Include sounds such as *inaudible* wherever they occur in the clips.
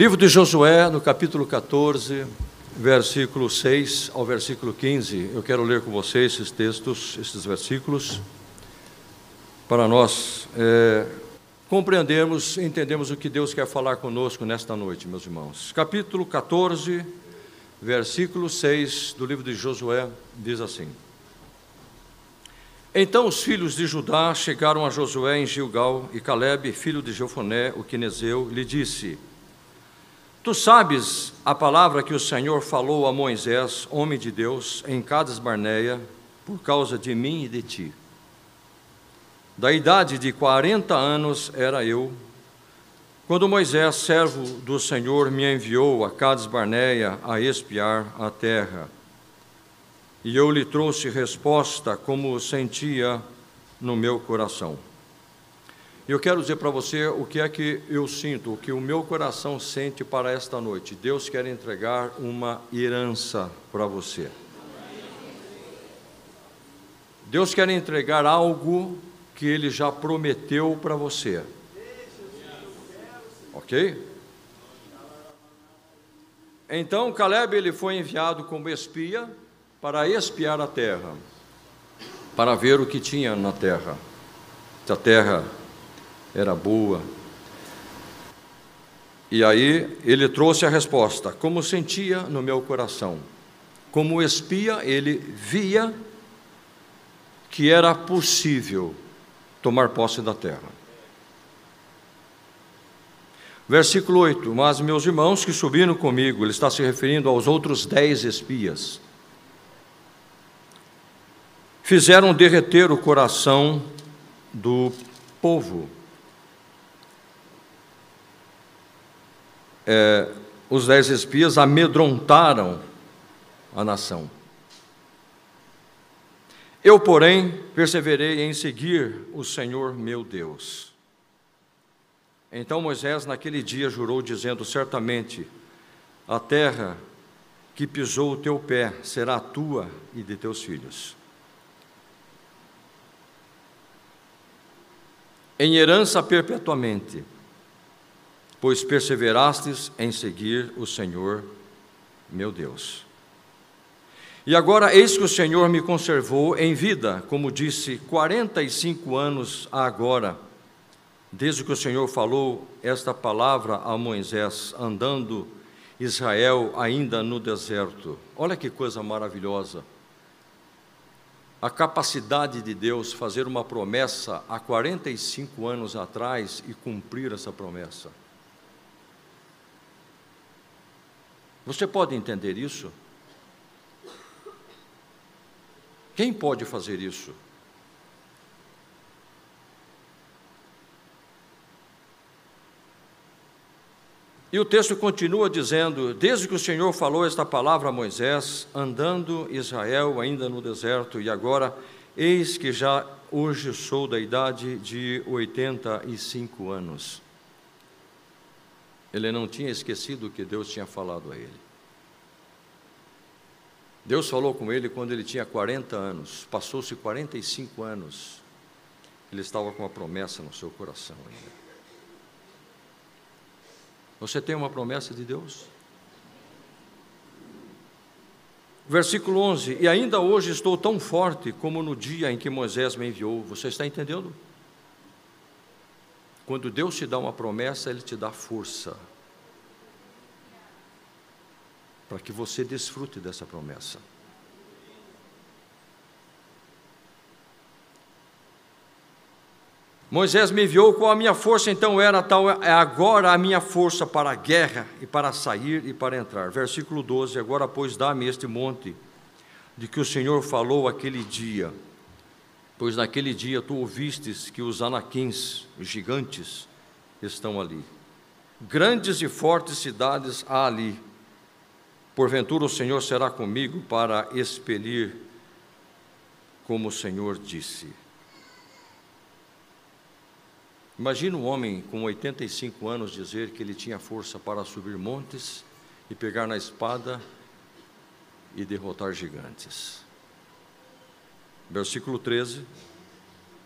Livro de Josué, no capítulo 14, versículo 6 ao versículo 15. Eu quero ler com vocês esses textos, esses versículos, para nós é, compreendermos, entendermos o que Deus quer falar conosco nesta noite, meus irmãos. Capítulo 14, versículo 6 do livro de Josué diz assim: Então os filhos de Judá chegaram a Josué em Gilgal, e Caleb, filho de Jefoné, o quinezeu, lhe disse: Tu sabes a palavra que o Senhor falou a Moisés, homem de Deus, em Cades Barneia, por causa de mim e de ti. Da idade de quarenta anos era eu, quando Moisés, servo do Senhor, me enviou a Cades Barneia a espiar a terra. E eu lhe trouxe resposta como sentia no meu coração. Eu quero dizer para você o que é que eu sinto, o que o meu coração sente para esta noite. Deus quer entregar uma herança para você. Deus quer entregar algo que ele já prometeu para você. OK? Então Caleb ele foi enviado como espia para espiar a terra, para ver o que tinha na terra. Se a terra era boa. E aí ele trouxe a resposta: como sentia no meu coração. Como espia, ele via que era possível tomar posse da terra. Versículo 8: Mas meus irmãos que subiram comigo, ele está se referindo aos outros dez espias, fizeram derreter o coração do povo é, os dez espias amedrontaram a nação. Eu, porém, perseverei em seguir o Senhor meu Deus. Então Moisés, naquele dia, jurou, dizendo: Certamente a terra que pisou o teu pé será tua e de teus filhos. Em herança perpetuamente pois perseverastes em seguir o Senhor, meu Deus. E agora, eis que o Senhor me conservou em vida, como disse, 45 anos agora, desde que o Senhor falou esta palavra a Moisés, andando Israel ainda no deserto. Olha que coisa maravilhosa. A capacidade de Deus fazer uma promessa há 45 anos atrás e cumprir essa promessa. Você pode entender isso? Quem pode fazer isso? E o texto continua dizendo: Desde que o Senhor falou esta palavra a Moisés, andando Israel ainda no deserto, e agora, eis que já hoje sou da idade de 85 anos. Ele não tinha esquecido o que Deus tinha falado a ele. Deus falou com ele quando ele tinha 40 anos, passou-se 45 anos, ele estava com uma promessa no seu coração ainda. Você tem uma promessa de Deus? Versículo 11: E ainda hoje estou tão forte como no dia em que Moisés me enviou. Você está entendendo? Quando Deus te dá uma promessa, Ele te dá força para que você desfrute dessa promessa. Moisés me enviou com a minha força, então era tal, é agora a minha força para a guerra e para sair e para entrar. Versículo 12: Agora, pois, dá-me este monte de que o Senhor falou aquele dia pois naquele dia tu ouvistes que os anaquins, os gigantes, estão ali. Grandes e fortes cidades há ali. Porventura o Senhor será comigo para expelir, como o Senhor disse. Imagina um homem com 85 anos dizer que ele tinha força para subir montes e pegar na espada e derrotar gigantes. Versículo 13.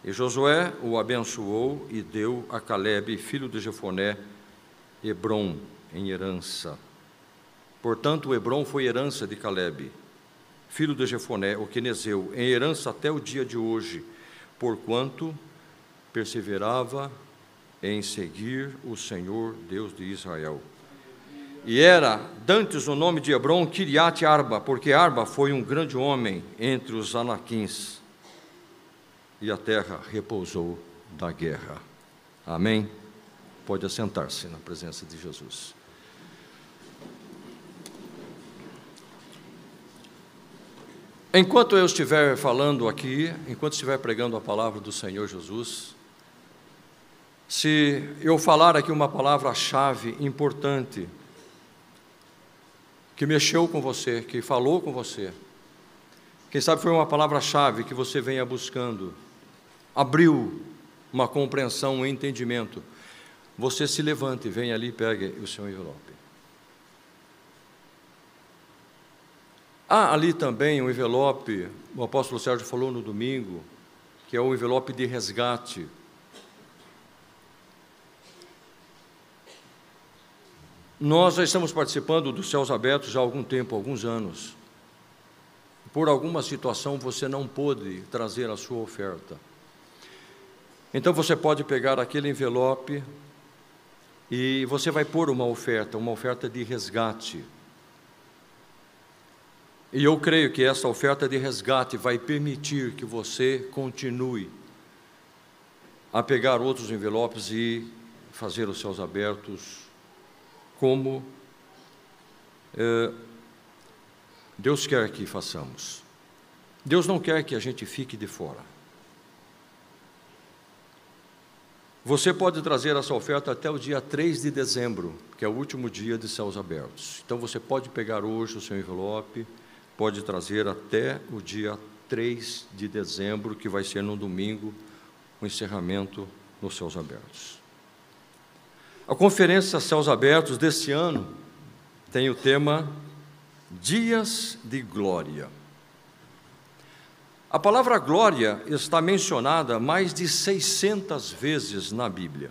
E Josué o abençoou e deu a Caleb, filho de Jefoné, Hebron, em herança. Portanto, Hebron foi herança de Caleb, filho de Jefoné, o quenezeu, em herança até o dia de hoje, porquanto perseverava em seguir o Senhor Deus de Israel. E era dantes o nome de Hebron Kiriat Arba, porque Arba foi um grande homem entre os anaquins. E a terra repousou da guerra. Amém? Pode assentar-se na presença de Jesus. Enquanto eu estiver falando aqui, enquanto estiver pregando a palavra do Senhor Jesus, se eu falar aqui uma palavra-chave importante, que mexeu com você, que falou com você, quem sabe foi uma palavra-chave que você venha buscando, abriu uma compreensão, um entendimento, você se levante, venha ali e pegue o seu envelope. Há ali também um envelope, o apóstolo Sérgio falou no domingo, que é o envelope de resgate. Nós já estamos participando dos Céus Abertos há algum tempo, alguns anos. Por alguma situação você não pôde trazer a sua oferta. Então você pode pegar aquele envelope e você vai pôr uma oferta, uma oferta de resgate. E eu creio que essa oferta de resgate vai permitir que você continue a pegar outros envelopes e fazer os seus abertos como eh, Deus quer que façamos. Deus não quer que a gente fique de fora. Você pode trazer essa oferta até o dia 3 de dezembro, que é o último dia de céus abertos. Então você pode pegar hoje o seu envelope, pode trazer até o dia 3 de dezembro, que vai ser no domingo, o encerramento nos céus abertos. A conferência Céus Abertos deste ano tem o tema Dias de Glória. A palavra glória está mencionada mais de 600 vezes na Bíblia.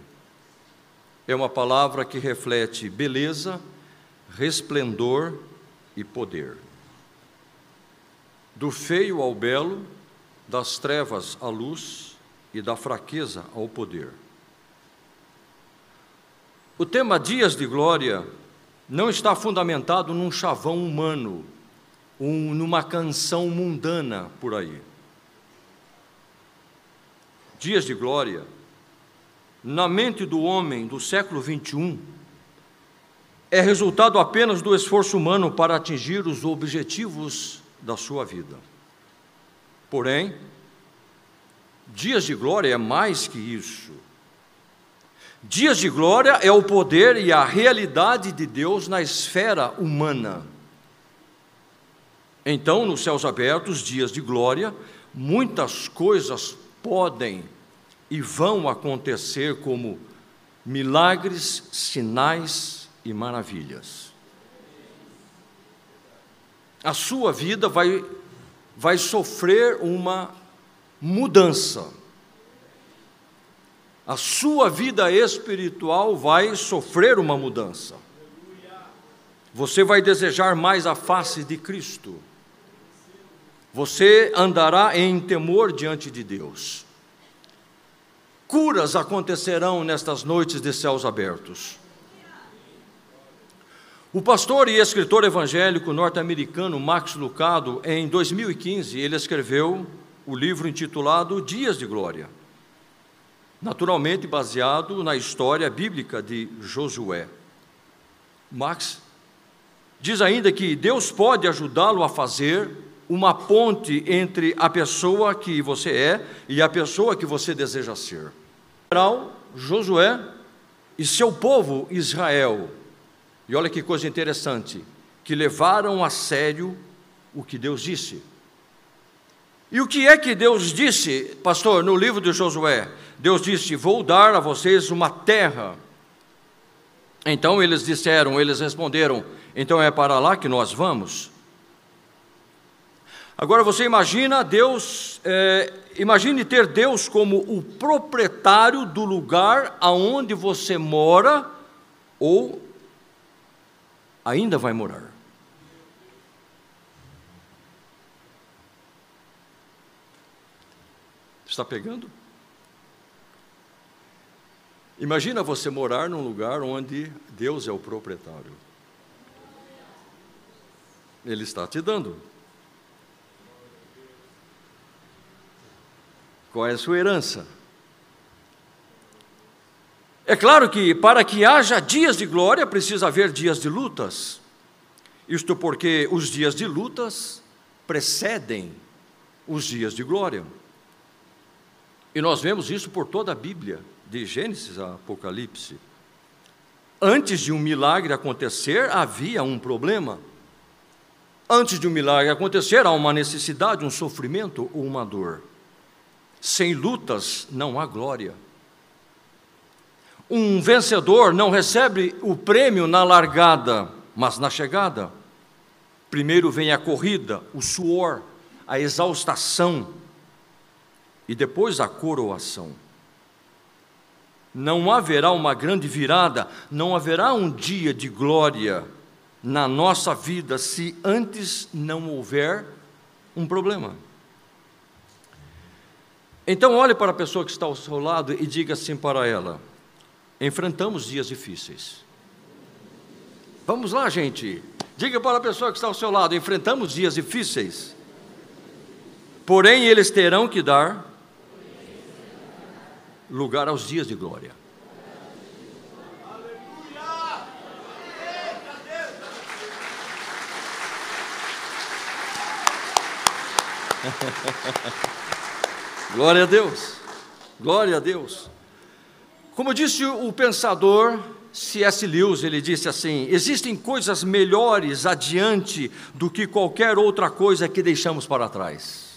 É uma palavra que reflete beleza, resplendor e poder. Do feio ao belo, das trevas à luz e da fraqueza ao poder. O tema Dias de Glória não está fundamentado num chavão humano, um, numa canção mundana por aí dias de glória, na mente do homem do século 21, é resultado apenas do esforço humano para atingir os objetivos da sua vida. Porém, dias de glória é mais que isso. Dias de glória é o poder e a realidade de Deus na esfera humana. Então, nos céus abertos, dias de glória, muitas coisas podem e vão acontecer como milagres, sinais e maravilhas. A sua vida vai, vai sofrer uma mudança. A sua vida espiritual vai sofrer uma mudança. Você vai desejar mais a face de Cristo. Você andará em temor diante de Deus. Curas acontecerão nestas noites de céus abertos. O pastor e escritor evangélico norte-americano Max Lucado, em 2015, ele escreveu o livro intitulado Dias de Glória, naturalmente baseado na história bíblica de Josué. Max diz ainda que Deus pode ajudá-lo a fazer uma ponte entre a pessoa que você é e a pessoa que você deseja ser. Josué e seu povo Israel. E olha que coisa interessante, que levaram a sério o que Deus disse. E o que é que Deus disse, pastor, no livro de Josué? Deus disse: Vou dar a vocês uma terra. Então eles disseram, eles responderam: Então é para lá que nós vamos? Agora você imagina Deus, é, imagine ter Deus como o proprietário do lugar aonde você mora ou ainda vai morar. Está pegando? Imagina você morar num lugar onde Deus é o proprietário. Ele está te dando. Qual é a sua herança? É claro que para que haja dias de glória precisa haver dias de lutas. Isto porque os dias de lutas precedem os dias de glória. E nós vemos isso por toda a Bíblia, de Gênesis a Apocalipse. Antes de um milagre acontecer, havia um problema. Antes de um milagre acontecer, há uma necessidade, um sofrimento ou uma dor. Sem lutas não há glória. Um vencedor não recebe o prêmio na largada, mas na chegada. Primeiro vem a corrida, o suor, a exaustação e depois a coroação. Não haverá uma grande virada, não haverá um dia de glória na nossa vida se antes não houver um problema. Então, olhe para a pessoa que está ao seu lado e diga assim para ela: enfrentamos dias difíceis. Vamos lá, gente. Diga para a pessoa que está ao seu lado: enfrentamos dias difíceis. Porém, eles terão que dar lugar aos dias de glória. *laughs* Glória a Deus. Glória a Deus. Como disse o pensador C.S. Lewis, ele disse assim: existem coisas melhores adiante do que qualquer outra coisa que deixamos para trás.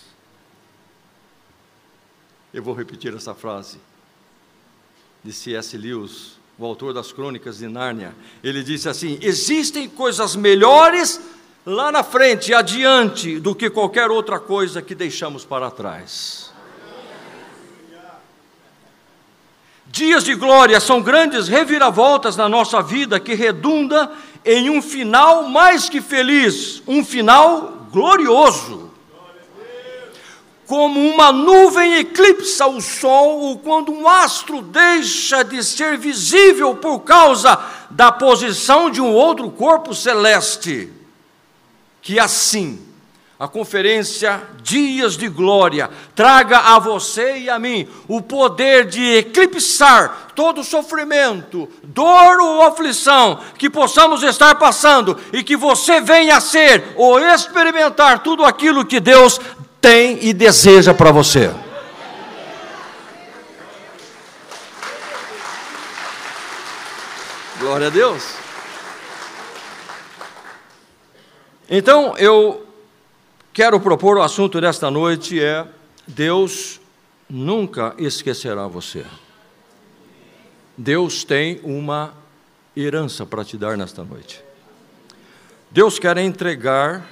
Eu vou repetir essa frase de C.S. Lewis, o autor das Crônicas de Nárnia. Ele disse assim: existem coisas melhores lá na frente, adiante, do que qualquer outra coisa que deixamos para trás. Dias de glória são grandes reviravoltas na nossa vida que redunda em um final mais que feliz, um final glorioso. Como uma nuvem eclipsa o sol, ou quando um astro deixa de ser visível por causa da posição de um outro corpo celeste. Que assim a conferência Dias de Glória traga a você e a mim o poder de eclipsar todo sofrimento, dor ou aflição que possamos estar passando e que você venha a ser ou experimentar tudo aquilo que Deus tem e deseja para você. Glória a Deus. Então, eu quero propor o assunto desta noite é Deus nunca esquecerá você. Deus tem uma herança para te dar nesta noite. Deus quer entregar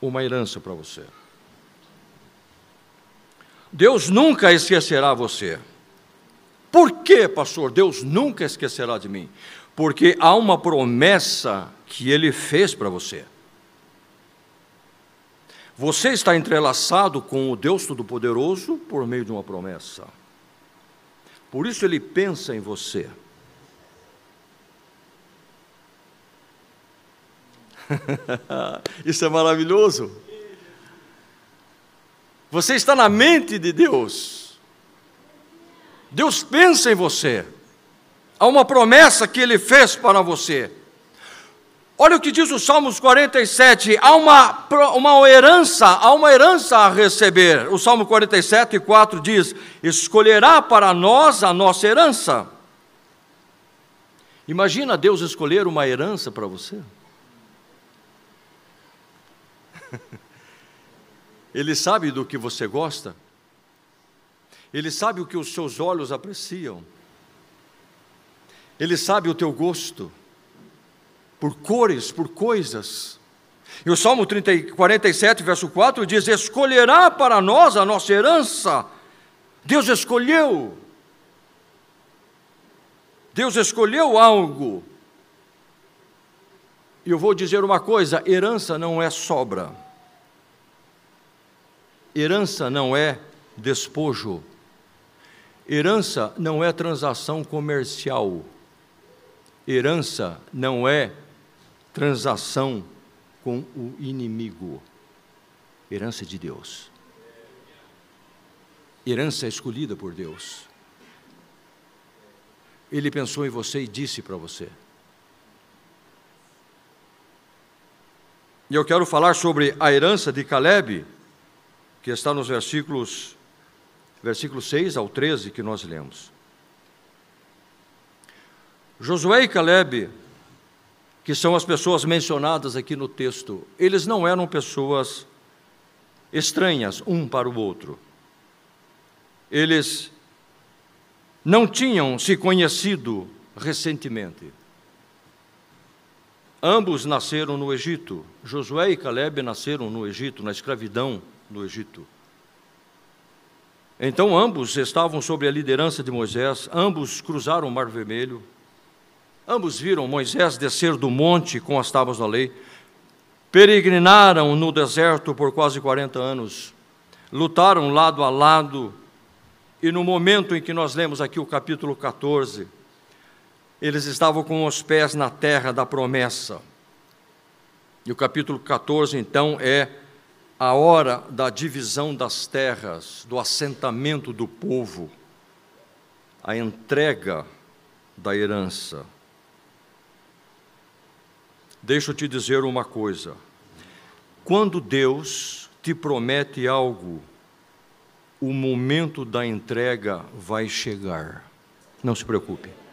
uma herança para você. Deus nunca esquecerá você. Por que, pastor? Deus nunca esquecerá de mim. Porque há uma promessa que ele fez para você. Você está entrelaçado com o Deus Todo-Poderoso por meio de uma promessa. Por isso ele pensa em você. *laughs* isso é maravilhoso. Você está na mente de Deus. Deus pensa em você. Há uma promessa que ele fez para você. Olha o que diz o Salmos 47, há uma, uma herança, há uma herança a receber. O Salmo 47, 4 diz: Escolherá para nós a nossa herança. Imagina Deus escolher uma herança para você. *laughs* Ele sabe do que você gosta, Ele sabe o que os seus olhos apreciam, Ele sabe o teu gosto por cores, por coisas. E o Salmo 30, 47, verso 4 diz: Escolherá para nós a nossa herança. Deus escolheu. Deus escolheu algo. eu vou dizer uma coisa: herança não é sobra, herança não é despojo, herança não é transação comercial, herança não é transação com o inimigo, herança de Deus, herança escolhida por Deus. Ele pensou em você e disse para você. E eu quero falar sobre a herança de Caleb, que está nos versículos, versículos 6 ao 13 que nós lemos. Josué e Caleb, que são as pessoas mencionadas aqui no texto, eles não eram pessoas estranhas um para o outro. Eles não tinham se conhecido recentemente. Ambos nasceram no Egito. Josué e Caleb nasceram no Egito, na escravidão no Egito. Então ambos estavam sob a liderança de Moisés, ambos cruzaram o Mar Vermelho, ambos viram Moisés descer do monte com as tábuas da lei, peregrinaram no deserto por quase 40 anos, lutaram lado a lado, e no momento em que nós lemos aqui o capítulo 14, eles estavam com os pés na terra da promessa. E o capítulo 14, então, é a hora da divisão das terras, do assentamento do povo, a entrega da herança. Deixa eu te dizer uma coisa: quando Deus te promete algo, o momento da entrega vai chegar. Não se preocupe.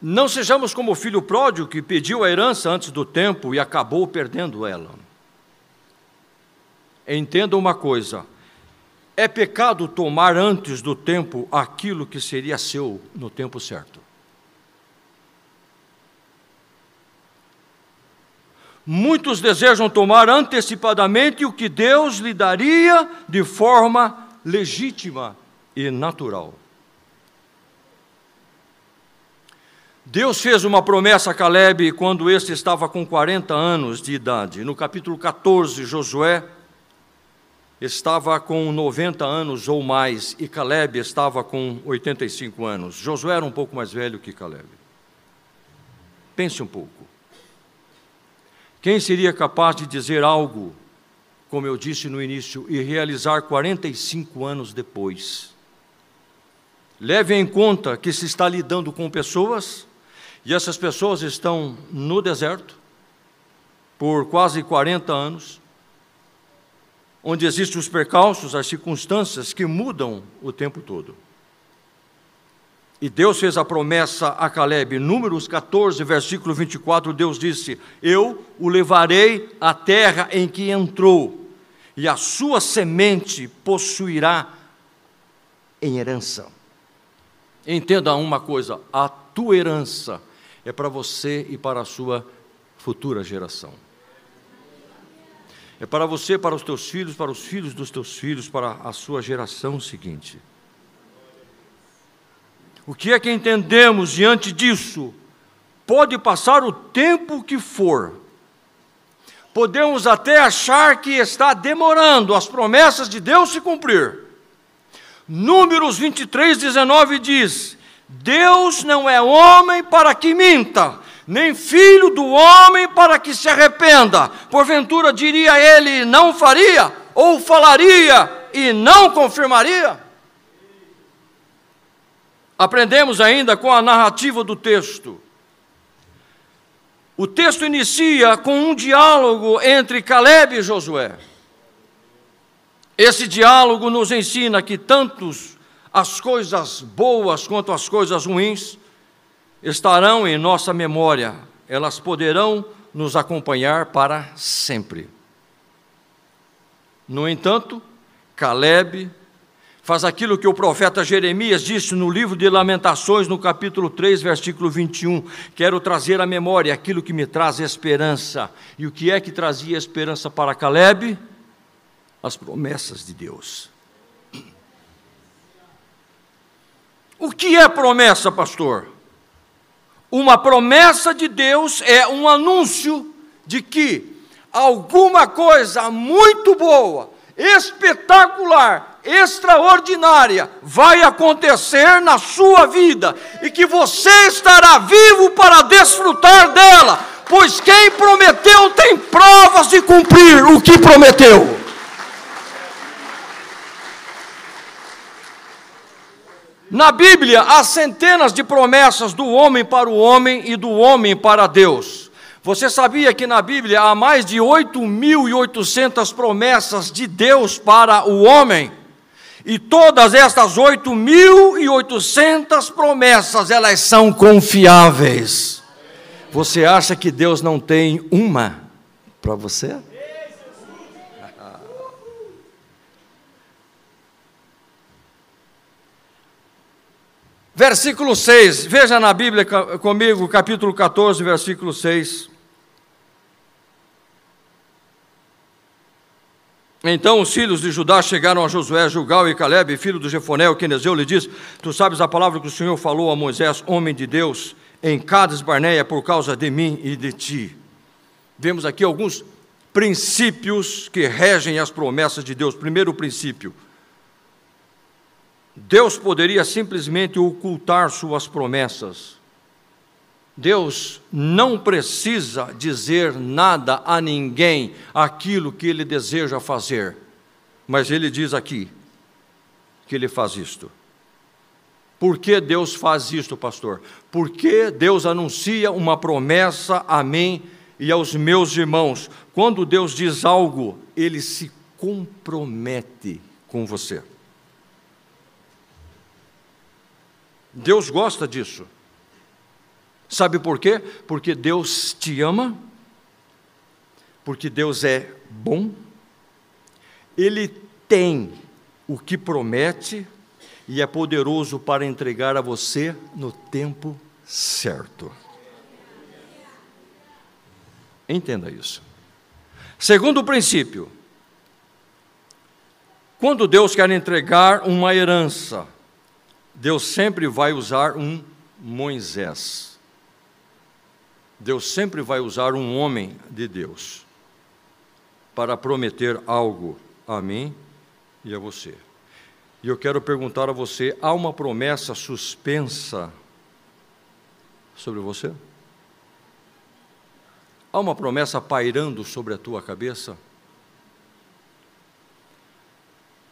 Não sejamos como o filho pródigo que pediu a herança antes do tempo e acabou perdendo ela. Entenda uma coisa: é pecado tomar antes do tempo aquilo que seria seu no tempo certo. Muitos desejam tomar antecipadamente o que Deus lhe daria de forma legítima e natural. Deus fez uma promessa a Caleb quando este estava com 40 anos de idade. No capítulo 14, Josué estava com 90 anos ou mais e Caleb estava com 85 anos. Josué era um pouco mais velho que Caleb. Pense um pouco. Quem seria capaz de dizer algo, como eu disse no início, e realizar 45 anos depois? Leve em conta que se está lidando com pessoas e essas pessoas estão no deserto por quase 40 anos, onde existem os percalços, as circunstâncias que mudam o tempo todo. E Deus fez a promessa a Caleb, Números 14, versículo 24, Deus disse: Eu o levarei à terra em que entrou, e a sua semente possuirá em herança. Entenda uma coisa: a tua herança é para você e para a sua futura geração. É para você, para os teus filhos, para os filhos dos teus filhos, para a sua geração seguinte. O que é que entendemos diante disso? Pode passar o tempo que for, podemos até achar que está demorando as promessas de Deus se cumprir. Números 23, 19 diz: Deus não é homem para que minta, nem filho do homem para que se arrependa. Porventura diria ele, não faria, ou falaria e não confirmaria? Aprendemos ainda com a narrativa do texto. O texto inicia com um diálogo entre Caleb e Josué. Esse diálogo nos ensina que tantos as coisas boas quanto as coisas ruins estarão em nossa memória, elas poderão nos acompanhar para sempre. No entanto, Caleb faz aquilo que o profeta Jeremias disse no livro de Lamentações, no capítulo 3, versículo 21. Quero trazer à memória aquilo que me traz esperança. E o que é que trazia esperança para Caleb? As promessas de Deus. O que é promessa, pastor? Uma promessa de Deus é um anúncio de que alguma coisa muito boa, espetacular, extraordinária vai acontecer na sua vida e que você estará vivo para desfrutar dela, pois quem prometeu tem provas de cumprir o que prometeu. Na Bíblia, há centenas de promessas do homem para o homem e do homem para Deus. Você sabia que na Bíblia há mais de 8.800 promessas de Deus para o homem? E todas estas 8.800 promessas, elas são confiáveis. Você acha que Deus não tem uma para você? Versículo 6, veja na Bíblia comigo, capítulo 14, versículo 6. Então os filhos de Judá chegaram a Josué, Jugal e Caleb, filho do Jefonel, Quenezeu, lhe diz: Tu sabes a palavra que o Senhor falou a Moisés, homem de Deus, em Cades Barneia, por causa de mim e de ti. Vemos aqui alguns princípios que regem as promessas de Deus. Primeiro princípio: Deus poderia simplesmente ocultar suas promessas. Deus não precisa dizer nada a ninguém aquilo que ele deseja fazer, mas ele diz aqui que ele faz isto. Por que Deus faz isto, pastor? Porque Deus anuncia uma promessa a mim e aos meus irmãos. Quando Deus diz algo, ele se compromete com você. Deus gosta disso. Sabe por quê? Porque Deus te ama, porque Deus é bom, Ele tem o que promete e é poderoso para entregar a você no tempo certo. Entenda isso. Segundo princípio, quando Deus quer entregar uma herança, Deus sempre vai usar um Moisés. Deus sempre vai usar um homem de Deus para prometer algo a mim e a você. E eu quero perguntar a você: há uma promessa suspensa sobre você? Há uma promessa pairando sobre a tua cabeça?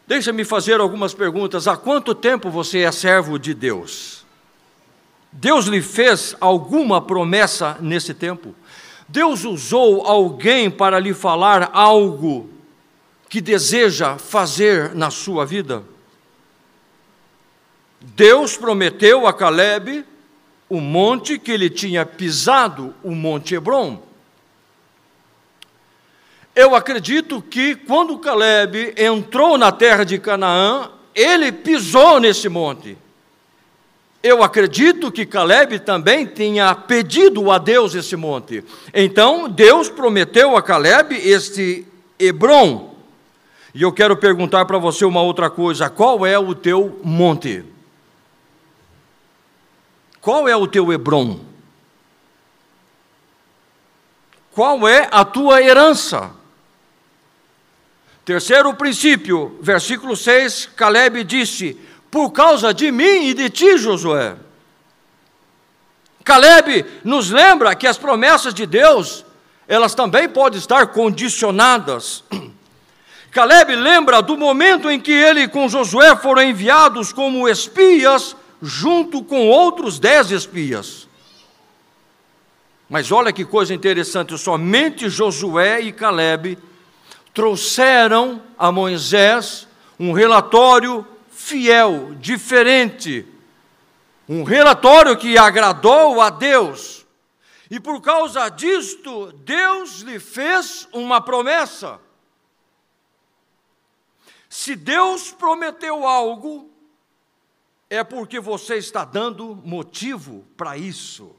Deixa-me fazer algumas perguntas. Há quanto tempo você é servo de Deus? Deus lhe fez alguma promessa nesse tempo? Deus usou alguém para lhe falar algo que deseja fazer na sua vida? Deus prometeu a Caleb o monte que ele tinha pisado, o Monte Hebron. Eu acredito que quando Caleb entrou na terra de Canaã, ele pisou nesse monte. Eu acredito que Caleb também tinha pedido a Deus esse monte. Então, Deus prometeu a Caleb este Hebron. E eu quero perguntar para você uma outra coisa: qual é o teu monte? Qual é o teu Hebron? Qual é a tua herança? Terceiro princípio, versículo 6, Caleb disse: Por causa de mim e de ti, Josué. Caleb nos lembra que as promessas de Deus, elas também podem estar condicionadas. *clears throat* Caleb lembra do momento em que ele com Josué foram enviados como espias, junto com outros dez espias. Mas olha que coisa interessante, somente Josué e Caleb trouxeram a Moisés um relatório fiel, diferente, um relatório que agradou a Deus. E por causa disto, Deus lhe fez uma promessa. Se Deus prometeu algo, é porque você está dando motivo para isso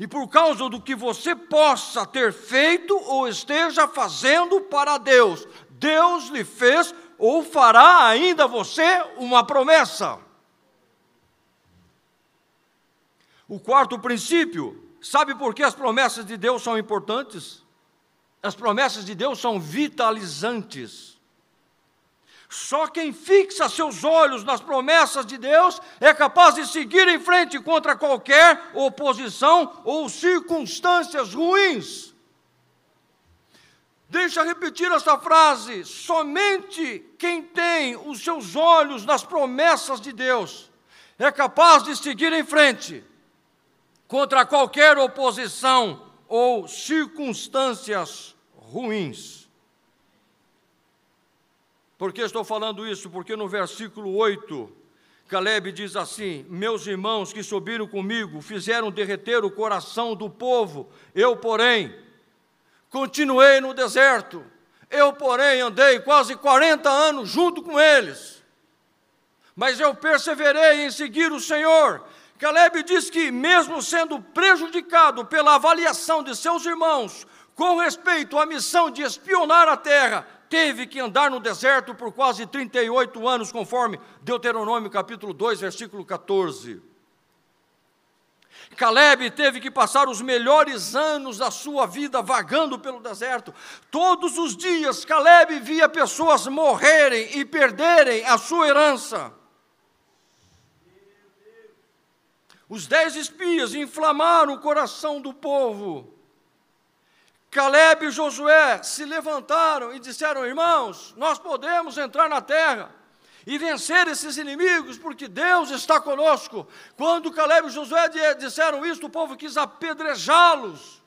e por causa do que você possa ter feito ou esteja fazendo para Deus, Deus lhe fez ou fará ainda você uma promessa. O quarto princípio, sabe por que as promessas de Deus são importantes? As promessas de Deus são vitalizantes. Só quem fixa seus olhos nas promessas de Deus é capaz de seguir em frente contra qualquer oposição ou circunstâncias ruins. Deixa repetir essa frase: somente quem tem os seus olhos nas promessas de Deus é capaz de seguir em frente contra qualquer oposição ou circunstâncias ruins. Por que estou falando isso? Porque no versículo 8, Caleb diz assim: Meus irmãos que subiram comigo fizeram derreter o coração do povo, eu, porém, continuei no deserto. Eu, porém, andei quase 40 anos junto com eles. Mas eu perseverei em seguir o Senhor. Caleb diz que, mesmo sendo prejudicado pela avaliação de seus irmãos com respeito à missão de espionar a terra, teve que andar no deserto por quase 38 anos, conforme Deuteronômio capítulo 2, versículo 14. Caleb teve que passar os melhores anos da sua vida vagando pelo deserto. Todos os dias, Caleb via pessoas morrerem e perderem a sua herança. Os dez espias inflamaram o coração do povo. Caleb e Josué se levantaram e disseram: Irmãos, nós podemos entrar na terra e vencer esses inimigos, porque Deus está conosco. Quando Caleb e Josué disseram isso, o povo quis apedrejá-los.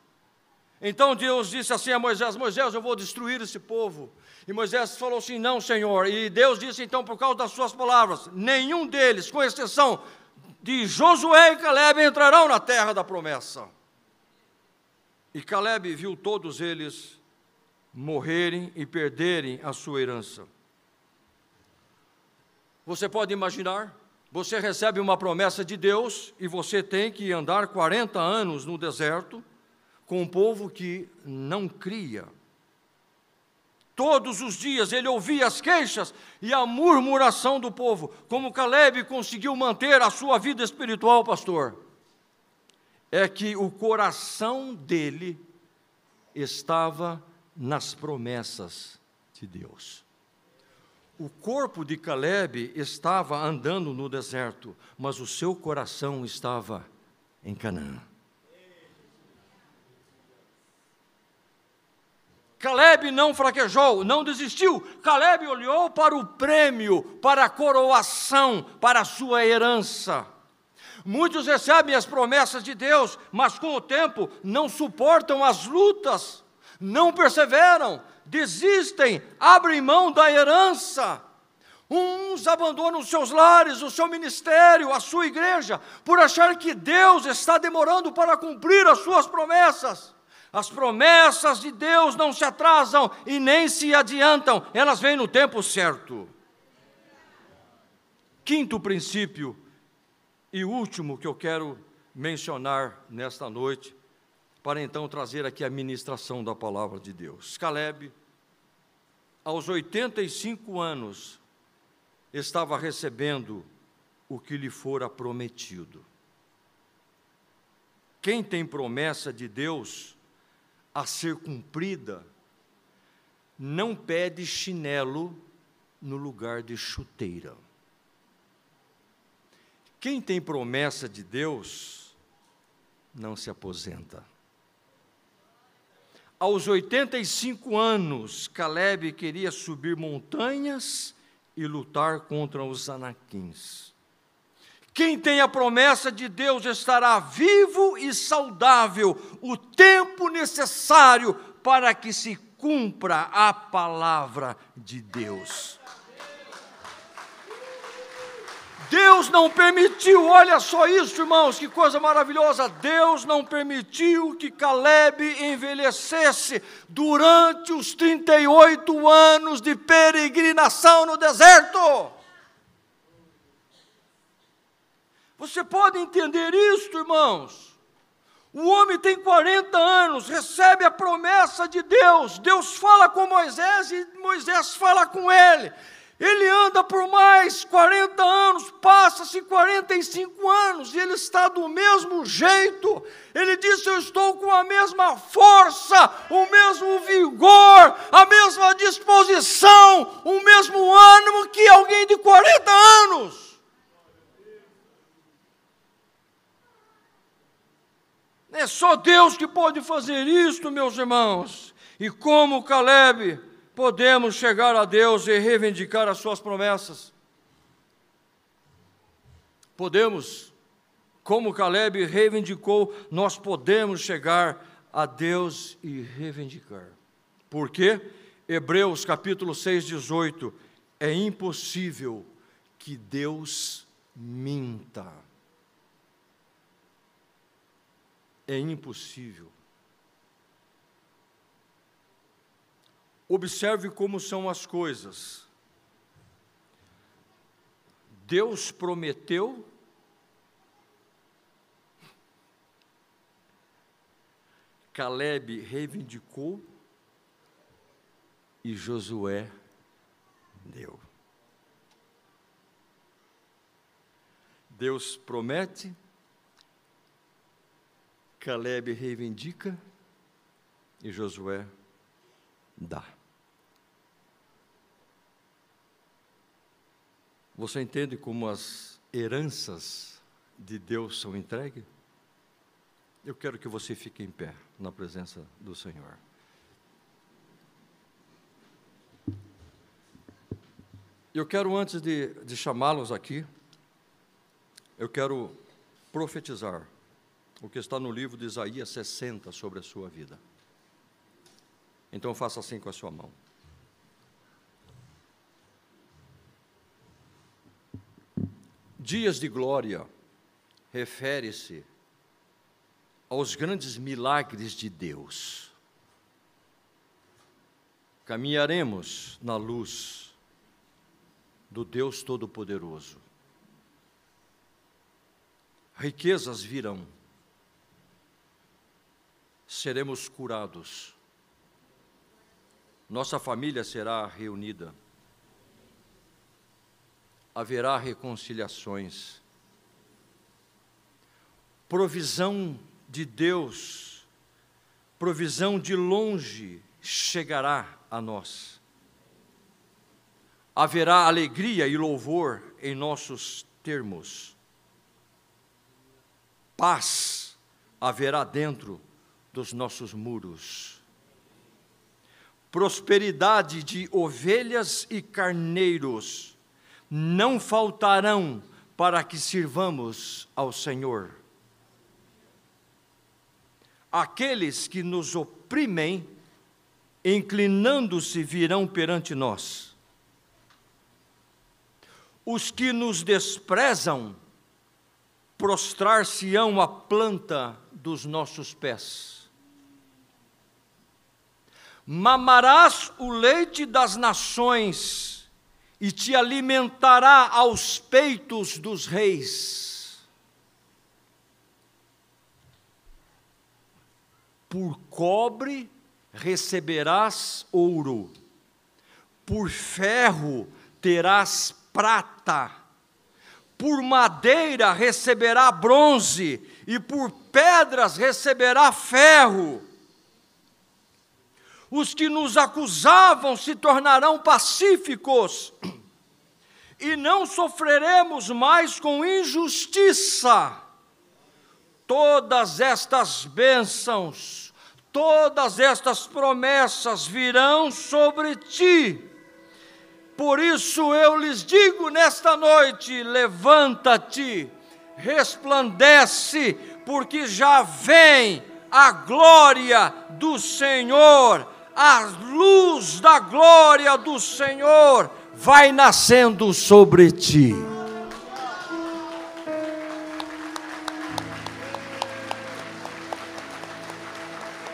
Então Deus disse assim a Moisés: Moisés, eu vou destruir esse povo. E Moisés falou assim: Não, Senhor. E Deus disse então, por causa das suas palavras: Nenhum deles, com exceção de Josué e Caleb, entrarão na terra da promessa. E Caleb viu todos eles morrerem e perderem a sua herança. Você pode imaginar? Você recebe uma promessa de Deus e você tem que andar 40 anos no deserto com um povo que não cria. Todos os dias ele ouvia as queixas e a murmuração do povo. Como Caleb conseguiu manter a sua vida espiritual, pastor? É que o coração dele estava nas promessas de Deus. O corpo de Caleb estava andando no deserto, mas o seu coração estava em Canaã. Caleb não fraquejou, não desistiu. Caleb olhou para o prêmio, para a coroação, para a sua herança. Muitos recebem as promessas de Deus, mas com o tempo não suportam as lutas, não perseveram, desistem, abrem mão da herança. Uns abandonam os seus lares, o seu ministério, a sua igreja, por achar que Deus está demorando para cumprir as suas promessas. As promessas de Deus não se atrasam e nem se adiantam, elas vêm no tempo certo. Quinto princípio e último que eu quero mencionar nesta noite, para então trazer aqui a ministração da palavra de Deus. Caleb, aos 85 anos, estava recebendo o que lhe fora prometido. Quem tem promessa de Deus a ser cumprida, não pede chinelo no lugar de chuteira. Quem tem promessa de Deus não se aposenta. Aos 85 anos, Caleb queria subir montanhas e lutar contra os anaquins. Quem tem a promessa de Deus estará vivo e saudável o tempo necessário para que se cumpra a palavra de Deus. Deus não permitiu, olha só isso, irmãos, que coisa maravilhosa. Deus não permitiu que Caleb envelhecesse durante os 38 anos de peregrinação no deserto. Você pode entender isso, irmãos? O homem tem 40 anos, recebe a promessa de Deus. Deus fala com Moisés e Moisés fala com ele. Ele anda por mais 40 anos, passa-se 45 anos e ele está do mesmo jeito. Ele disse: Eu estou com a mesma força, o mesmo vigor, a mesma disposição, o mesmo ânimo que alguém de 40 anos. É só Deus que pode fazer isto, meus irmãos. E como Caleb podemos chegar a Deus e reivindicar as suas promessas. Podemos, como Caleb reivindicou, nós podemos chegar a Deus e reivindicar. Por quê? Hebreus capítulo 6, 18. É impossível que Deus minta. É impossível. Observe como são as coisas. Deus prometeu, Caleb reivindicou e Josué deu. Deus promete, Caleb reivindica e Josué dá. Você entende como as heranças de Deus são entregues? Eu quero que você fique em pé na presença do Senhor. Eu quero, antes de, de chamá-los aqui, eu quero profetizar o que está no livro de Isaías 60 sobre a sua vida. Então faça assim com a sua mão. Dias de glória refere-se aos grandes milagres de Deus. Caminharemos na luz do Deus Todo-Poderoso. Riquezas virão, seremos curados nossa família será reunida. Haverá reconciliações. Provisão de Deus, provisão de longe chegará a nós. Haverá alegria e louvor em nossos termos. Paz haverá dentro dos nossos muros prosperidade de ovelhas e carneiros não faltarão para que sirvamos ao Senhor. Aqueles que nos oprimem, inclinando-se, virão perante nós. Os que nos desprezam, prostrar-se-ão à planta dos nossos pés mamarás o leite das nações e te alimentará aos peitos dos reis. Por cobre receberás ouro, por ferro terás prata, por madeira receberá bronze, e por pedras receberá ferro os que nos acusavam se tornarão pacíficos, e não sofreremos mais com injustiça. Todas estas bênçãos, todas estas promessas virão sobre ti. Por isso eu lhes digo nesta noite: levanta-te, resplandece, porque já vem a glória do Senhor a luz da glória do Senhor vai nascendo sobre ti.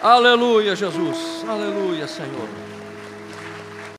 Aleluia, Jesus. Aleluia, Senhor.